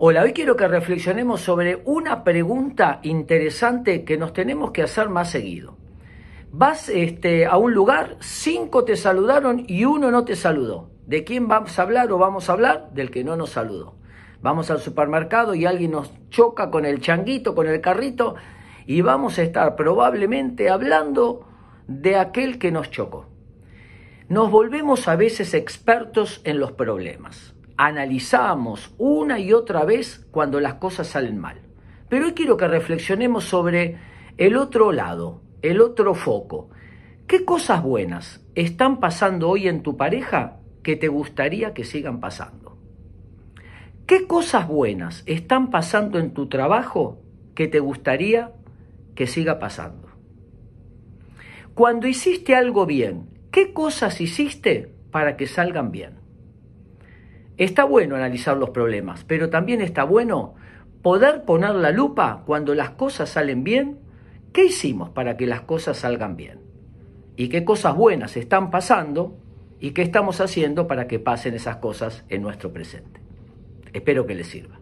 Hola, hoy quiero que reflexionemos sobre una pregunta interesante que nos tenemos que hacer más seguido. Vas este, a un lugar, cinco te saludaron y uno no te saludó. ¿De quién vamos a hablar o vamos a hablar? Del que no nos saludó. Vamos al supermercado y alguien nos choca con el changuito, con el carrito, y vamos a estar probablemente hablando de aquel que nos chocó. Nos volvemos a veces expertos en los problemas analizamos una y otra vez cuando las cosas salen mal. Pero hoy quiero que reflexionemos sobre el otro lado, el otro foco. ¿Qué cosas buenas están pasando hoy en tu pareja que te gustaría que sigan pasando? ¿Qué cosas buenas están pasando en tu trabajo que te gustaría que siga pasando? Cuando hiciste algo bien, ¿qué cosas hiciste para que salgan bien? Está bueno analizar los problemas, pero también está bueno poder poner la lupa cuando las cosas salen bien. ¿Qué hicimos para que las cosas salgan bien? ¿Y qué cosas buenas están pasando? ¿Y qué estamos haciendo para que pasen esas cosas en nuestro presente? Espero que les sirva.